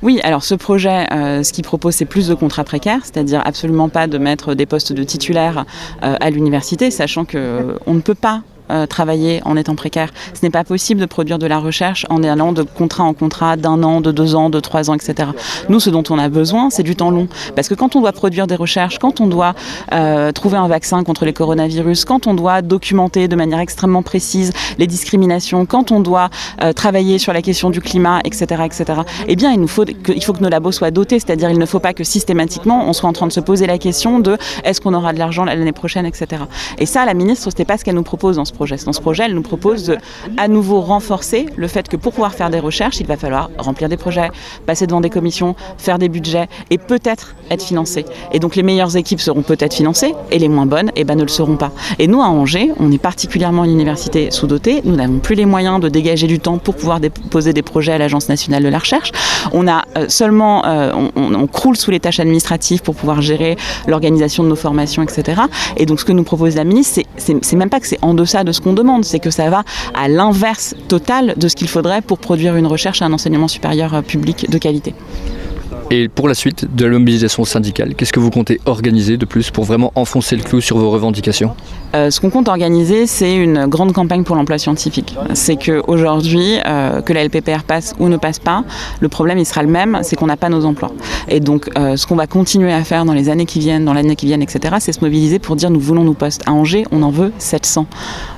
Oui, alors ce projet, euh, ce qu'il propose, c'est plus de contrats précaires, c'est-à-dire absolument pas de mettre des postes de titulaires euh, à l'université, sachant qu'on ne peut pas euh, travailler en étant précaire. Ce n'est pas possible de produire de la recherche en allant de contrat en contrat d'un an, de deux ans, de trois ans, etc. Nous, ce dont on a besoin, c'est du temps long. Parce que quand on doit produire des recherches, quand on doit euh, trouver un vaccin contre les coronavirus, quand on doit documenter de manière extrêmement précise les discriminations, quand on doit euh, travailler sur la question du climat, etc., etc., eh bien, il, nous faut que, il faut que nos labos soient dotés. C'est-à-dire, il ne faut pas que systématiquement, on soit en train de se poser la question de est-ce qu'on aura de l'argent l'année prochaine, etc. Et ça, la ministre, ce n'est pas ce qu'elle nous propose dans ce dans ce projet, elle nous propose de à nouveau renforcer le fait que pour pouvoir faire des recherches, il va falloir remplir des projets, passer devant des commissions, faire des budgets et peut-être être financé. Et donc les meilleures équipes seront peut-être financées et les moins bonnes eh ben, ne le seront pas. Et nous, à Angers, on est particulièrement une université sous-dotée. Nous n'avons plus les moyens de dégager du temps pour pouvoir déposer des projets à l'Agence nationale de la recherche. On a euh, seulement, euh, on, on, croule sous les tâches administratives pour pouvoir gérer l'organisation de nos formations, etc. Et donc ce que nous propose la ministre, c'est même pas que c'est en deçà de ce qu'on demande, c'est que ça va à l'inverse total de ce qu'il faudrait pour produire une recherche et un enseignement supérieur euh, public de qualité. Et pour la suite de la mobilisation syndicale, qu'est-ce que vous comptez organiser de plus pour vraiment enfoncer le clou sur vos revendications euh, Ce qu'on compte organiser, c'est une grande campagne pour l'emploi scientifique. C'est qu'aujourd'hui, euh, que la LPPR passe ou ne passe pas, le problème il sera le même, c'est qu'on n'a pas nos emplois. Et donc euh, ce qu'on va continuer à faire dans les années qui viennent, dans l'année qui viennent, etc., c'est se mobiliser pour dire nous voulons nos postes. À Angers, on en veut 700.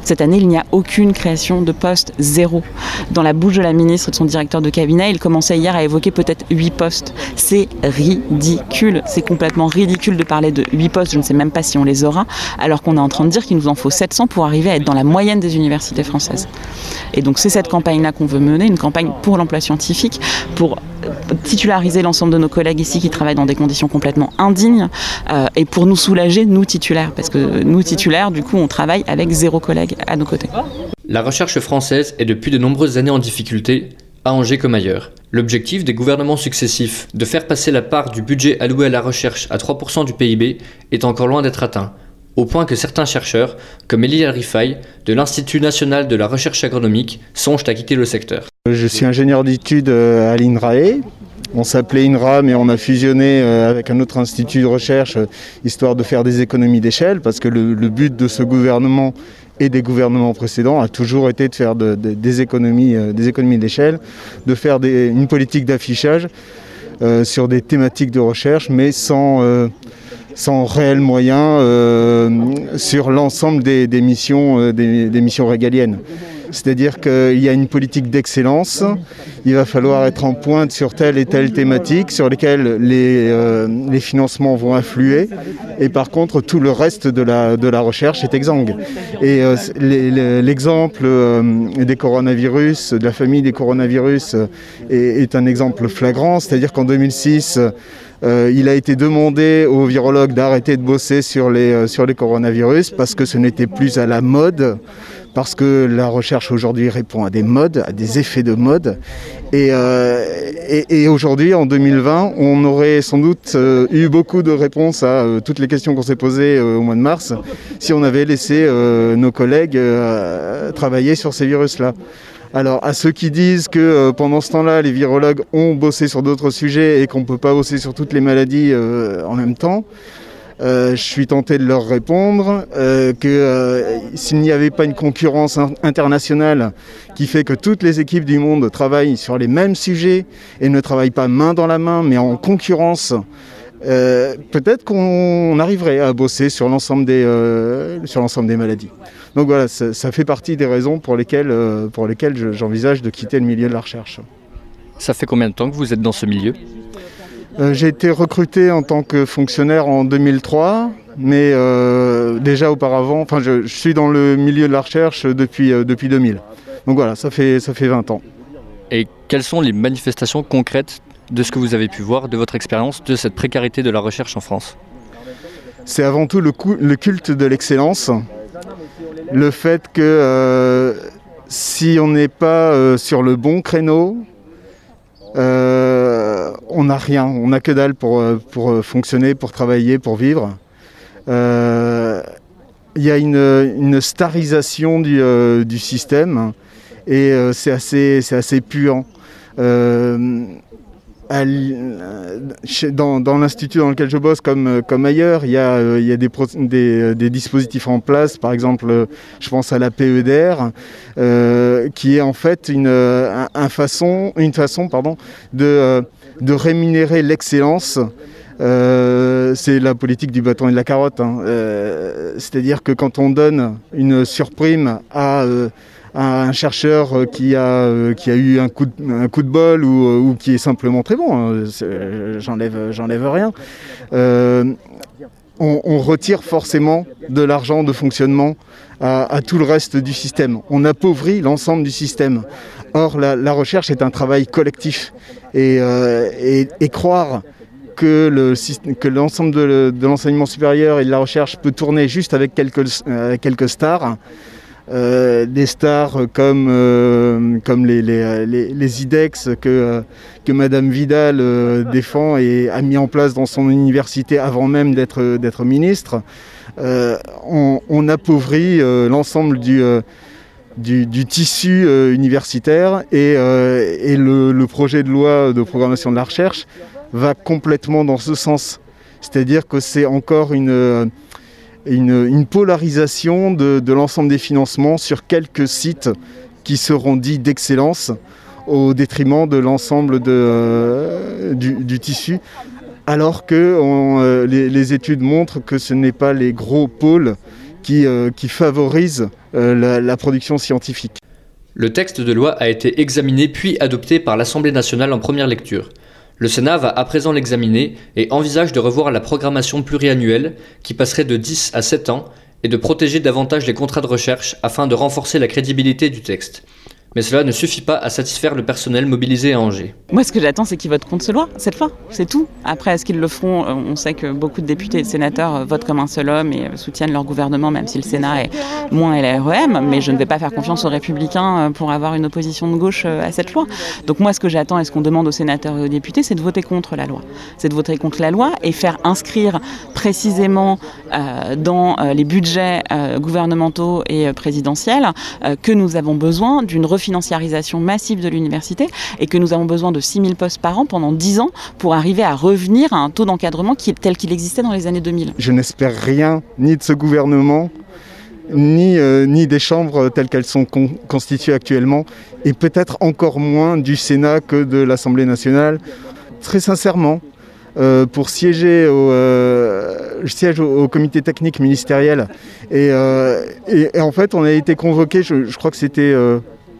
Cette année, il n'y a aucune création de postes, zéro. Dans la bouche de la ministre et de son directeur de cabinet, il commençait hier à évoquer peut-être 8 postes. C'est ridicule. C'est complètement ridicule de parler de 8 postes, je ne sais même pas si on les aura, alors qu'on est en train de dire qu'il nous en faut 700 pour arriver à être dans la moyenne des universités françaises. Et donc c'est cette campagne-là qu'on veut mener, une campagne pour l'emploi scientifique, pour titulariser l'ensemble de nos collègues ici qui travaillent dans des conditions complètement indignes euh, et pour nous soulager, nous titulaires, parce que nous titulaires, du coup, on travaille avec zéro collègue à nos côtés. La recherche française est depuis de nombreuses années en difficulté, à Angers comme ailleurs. L'objectif des gouvernements successifs de faire passer la part du budget alloué à la recherche à 3% du PIB est encore loin d'être atteint, au point que certains chercheurs, comme Elie Rifai, de l'Institut national de la recherche agronomique, songent à quitter le secteur. Je suis ingénieur d'études euh, à l'INRAE. On s'appelait INRA, mais on a fusionné euh, avec un autre institut de recherche, euh, histoire de faire des économies d'échelle, parce que le, but de ce gouvernement et des gouvernements précédents a toujours été de faire des économies, des économies d'échelle, de faire une politique d'affichage sur des thématiques de recherche, mais sans sans réels moyens euh, sur l'ensemble euh, des, missions régaliennes. C'est-à-dire qu'il y a une politique d'excellence, il va falloir être en pointe sur telle et telle thématique sur lesquelles les, euh, les financements vont affluer, et par contre tout le reste de la, recherche est exsangue. Et euh, l'exemple euh, des coronavirus, de la famille des coronavirus, est, un exemple flagrant, c'est-à-dire qu'en 2006, euh, il a été demandé aux virologues d'arrêter de bosser sur les, sur les coronavirus parce que ce n'était plus à la mode, parce que la recherche aujourd'hui répond à des modes, à des effets de mode. Et, euh, aujourd'hui, en 2020, on aurait sans doute euh, eu beaucoup de réponses à euh, toutes les questions qu'on s'est posées au mois de mars si on avait laissé nos collègues travailler sur ces virus-là. Alors, à ceux qui disent que pendant ce temps-là, les virologues ont bossé sur d'autres sujets et qu'on ne peut pas bosser sur toutes les maladies en même temps, je suis tenté de leur répondre euh, que euh, s'il n'y avait pas une concurrence in- internationale qui fait que toutes les équipes du monde travaillent sur les mêmes sujets et ne travaillent pas main dans la main mais en concurrence, euh, peut-être qu'on arriverait à bosser sur l'ensemble des, euh, des maladies. Donc voilà, ça, fait partie des raisons pour lesquelles, euh, pour lesquelles je- j'envisage de quitter le milieu de la recherche. Ça fait combien de temps que vous êtes dans ce milieu? Euh, J'ai été recruté en tant que fonctionnaire en 2003, mais euh, déjà auparavant, enfin je, je suis dans le milieu de la recherche depuis, euh, depuis 2000. Donc voilà, ça fait, ça fait 20 ans. Et quelles sont les manifestations concrètes de ce que vous avez pu voir, de votre expérience, de cette précarité de la recherche en France? C'est avant tout le, culte de l'excellence, le fait que euh, si on n'est pas euh, sur le bon créneau, euh, on n'a rien, on n'a que dalle pour, euh, euh, fonctionner, pour travailler, pour vivre. Il y a une, starisation du, système et c'est assez puant. Dans, dans l'institut dans lequel je bosse, comme, euh, comme ailleurs, il y a, euh, il y a des, des, euh, dispositifs en place. Par exemple, euh, je pense à la PEDR, euh, qui est en fait une, euh, un- façon, une façon pardon, de, euh, de rémunérer l'excellence. Euh, c'est la politique du bâton et de la carotte. hein. Euh, C'est-à-dire que quand on donne une surprime euh, à un chercheur euh, qui a, euh, qui a eu un coup de, bol ou, euh, ou qui est simplement très bon, hein, j'enlève, rien, on, retire forcément de l'argent de fonctionnement à, tout le reste du système. On appauvrit l'ensemble du système. Or, la, recherche est un travail collectif. Et, et- croire que le que l'ensemble de, l'enseignement supérieur et de la recherche peut tourner juste avec quelques, quelques stars, euh, des stars comme, euh, comme les, les, les- les IDEX que, euh, que Madame Vidal défend et a mis en place dans son université avant même d'être d'être ministre, on, on appauvrit l'ensemble du, du, du tissu euh, universitaire et, euh, et le, le projet de loi de programmation de la recherche va complètement dans ce sens. C'est-à-dire que c'est encore une, une, polarisation de, l'ensemble des financements sur quelques sites qui seront dits d'excellence au détriment de l'ensemble euh, du, tissu, alors que euh, les, études montrent que ce n'est pas les gros pôles qui, euh, favorisent la production scientifique. Le texte de loi a été examiné puis adopté par l'Assemblée nationale en première lecture. Le Sénat va à présent l'examiner et envisage de revoir la programmation pluriannuelle qui passerait de 10 à 7 ans et de protéger davantage les contrats de recherche afin de renforcer la crédibilité du texte. Mais cela ne suffit pas à satisfaire le personnel mobilisé à Angers. Moi, ce que j'attends, c'est qu'ils votent contre ce loi, cette fois. C'est tout. Après, est-ce qu'ils le feront? Euh, On sait que beaucoup de députés et de sénateurs euh, votent comme un seul homme et euh, soutiennent leur gouvernement, même si le Sénat est moins LREM. Mais je ne vais pas faire confiance aux Républicains pour avoir une opposition de gauche à cette loi. Donc moi, ce que j'attends et ce qu'on demande aux sénateurs et aux députés, c'est de voter contre la loi. C'est de voter contre la loi et faire inscrire précisément dans les budgets gouvernementaux et présidentiels que nous avons besoin d'une refinanciarisation massive de l'université et que nous avons besoin de 6000 postes par an pendant 10 ans pour arriver à revenir à un taux d'encadrement tel qu'il existait dans les années 2000. Je n'espère rien ni de ce gouvernement, ni, euh, ni des chambres telles qu'elles sont con- constituées actuellement, et peut-être encore moins du Sénat que de l'Assemblée nationale. Très sincèrement, euh, pour siéger au, euh, siège au, comité technique ministériel et, et- en fait on a été convoqué, je, crois que c'était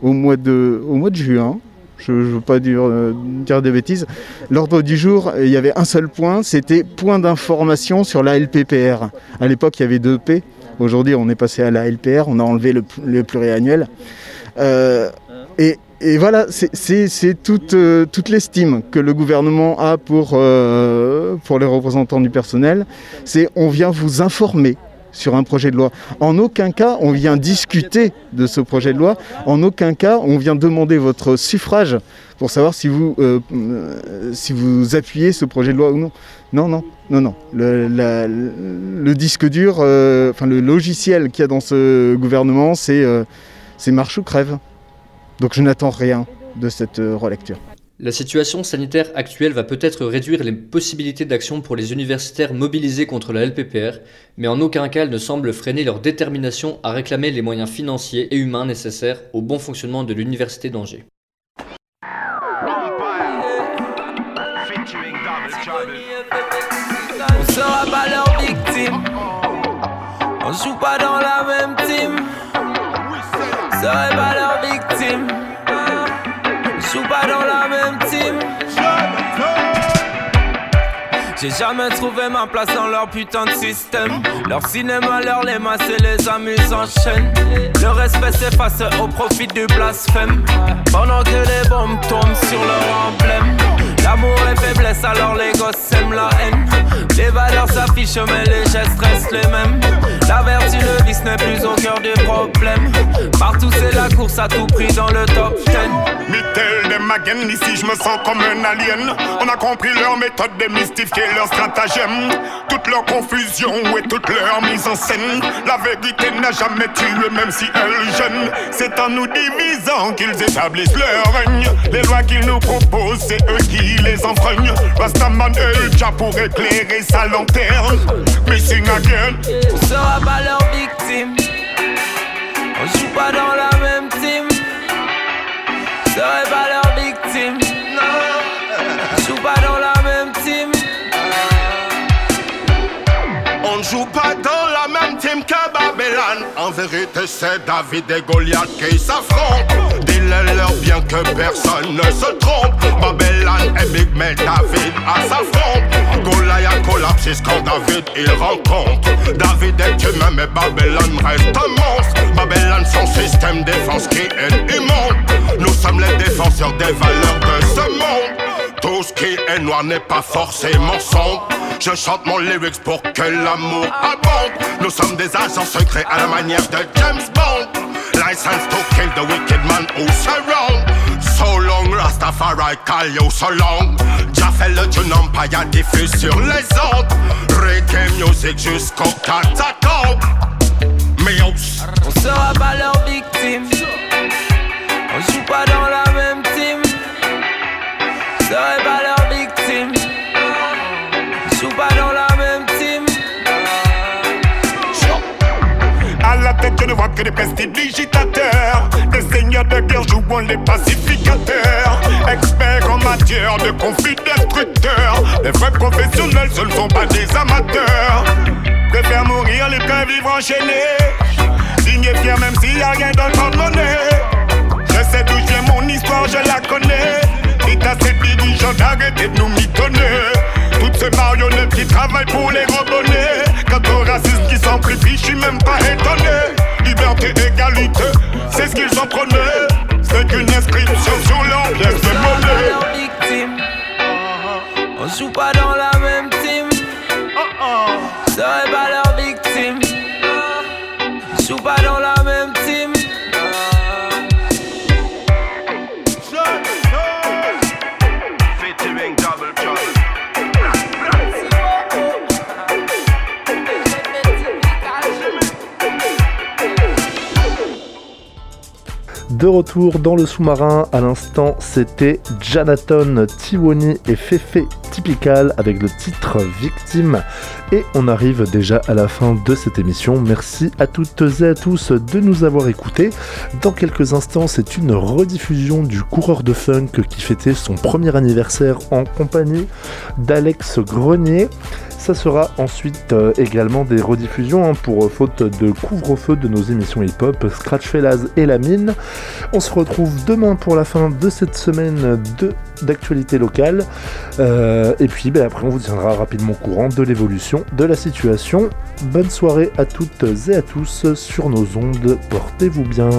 au, mois de, au mois de juin, je ne veux pas dire, euh, dire des bêtises. L'ordre du jour, il y avait un seul point, c'était point d'information sur la LPPR. À l'époque il y avait deux P, aujourd'hui on est passé à la LPR, on a enlevé le, le pluriannuel. Euh, et, et voilà, c'est- toute, euh, toute l'estime que le gouvernement a pour, euh, pour les représentants du personnel. C'est on vient vous informer sur un projet de loi. En aucun cas, on vient discuter de ce projet de loi. En aucun cas, on vient demander votre suffrage pour savoir si vous, euh, euh, appuyez ce projet de loi ou non. Non, non, non, non. Le, disque dur, euh, le logiciel qu'il y a dans ce gouvernement, c'est marche ou crève. Donc je n'attends rien de cette relecture. La situation sanitaire actuelle va peut-être réduire les possibilités d'action pour les universitaires mobilisés contre la LPPR, mais en aucun cas elle ne semble freiner leur détermination à réclamer les moyens financiers et humains nécessaires au bon fonctionnement de l'université d'Angers. J'ai jamais trouvé ma place dans leur putain de système. Leur cinéma, leur les masses et les amuse en chaîne. Le respect s'efface au profit du blasphème. Pendant que les bombes tombent sur leur emblème. L'amour est faiblesse, alors les gosses aiment la haine. Les valeurs s'affichent, mais les gestes restent les mêmes. La vertu, le vice n'est plus au cœur du problème. Partout, c'est la course à tout prix dans le top 10. Mittel des Magen, ici je me sens comme un alien. On a compris leur méthode, démystifier leur stratagème. Toute leur confusion et toute leur mise en scène. La vérité n'a jamais tué, même si elle gêne. C'est en nous divisant qu'ils établissent leur règne. Les lois qu'ils nous proposent, c'est eux qui les enfreignent. Rastaman et Jah pour éclairer sa lanterne. Missing again. On sera pas leur victime. On joue pas dans la même team. Joue pas dans la même team que Babylone. En vérité, c'est David et Goliath qui s'affrontent. Dis-le-leur bien que personne ne se trompe. Babylone et Big mais David à sa fronte. Goliath collapse quand David il rencontre. David est humain, mais Babylone reste un monstre. Babylone, son système défense qui est immonde. Nous sommes les défenseurs des valeurs de ce monde. Tout ce qui est noir n'est pas forcément sombre. Je chante mon lyrics pour que l'amour abonde. Nous sommes des agents secrets à la manière de James Bond. License to kill the wicked man who surround. So long, Rastafari call you so long. Fait le tune Empire diffuse sur les ondes. Reggae music jusqu'au catacombe. Mios. On sera pas leur victime. On joue pas dans la même. On serait pas joue pas dans la même team. À la tête, je ne vois que des prestidigitateurs. Des seigneurs de guerre jouant les pacificateurs. Experts en matière de conflits destructeurs. Les vrais professionnels, ce ne sont pas des amateurs. Préfère mourir les que vivre enchaînés. Digne et même s'il n'y a rien dans le porte-monnaie. Je sais d'où je viens, mon histoire, je la connais. l'État, ces dirigeants, d'arrêter de nous mitonner. Toutes ces marionnettes qui travaillent pour les rebonner. De retour dans le sous-marin, à l'instant c'était Janaton, Tiwoni et Fefe Typical avec le titre Victime. Et on arrive déjà à la fin de cette émission. Merci à toutes et à tous de nous avoir écoutés. Dans quelques instants, c'est une rediffusion du coureur de funk qui fêtait son premier anniversaire en compagnie d'Alex Grenier. Ça sera ensuite euh, également des rediffusions hein, pour euh, faute de couvre-feu de nos émissions hip-hop, Scratch Fellas et La Mine. On se retrouve demain pour la fin de cette semaine d'actualité locale. Euh, et puis ben, après, on vous tiendra rapidement courant de l'évolution de la situation. Bonne soirée à toutes et à tous sur nos ondes. Portez-vous bien.